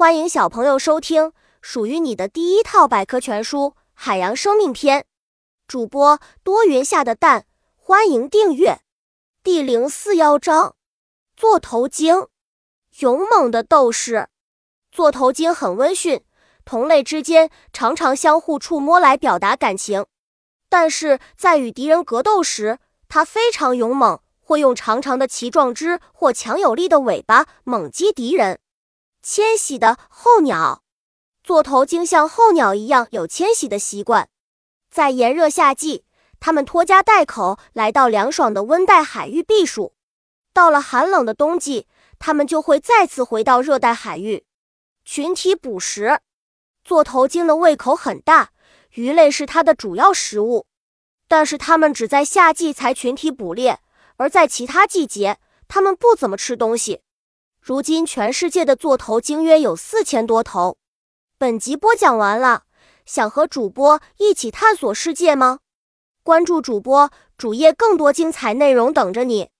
欢迎小朋友收听属于你的第一套百科全书《海洋生命篇》。主播多云下的蛋，欢迎订阅。第零四幺章：座头鲸，勇猛的斗士。座头鲸很温驯，同类之间常常相互触摸来表达感情，但是在与敌人格斗时，它非常勇猛。会用长长的鳍状肢或强有力的尾巴猛击敌人。迁徙的候鸟，座头鲸像候鸟一样有迁徙的习惯。在炎热夏季，它们拖家带口来到凉爽的温带海域避暑；到了寒冷的冬季，它们就会再次回到热带海域群体捕食。座头鲸的胃口很大，鱼类是它的主要食物，但是它们只在夏季才群体捕猎。而在其他季节，它们不怎么吃东西。如今，全世界的座头鲸约有四千多头。本集播讲完了，想和主播一起探索世界吗？关注主播主页，更多精彩内容等着你。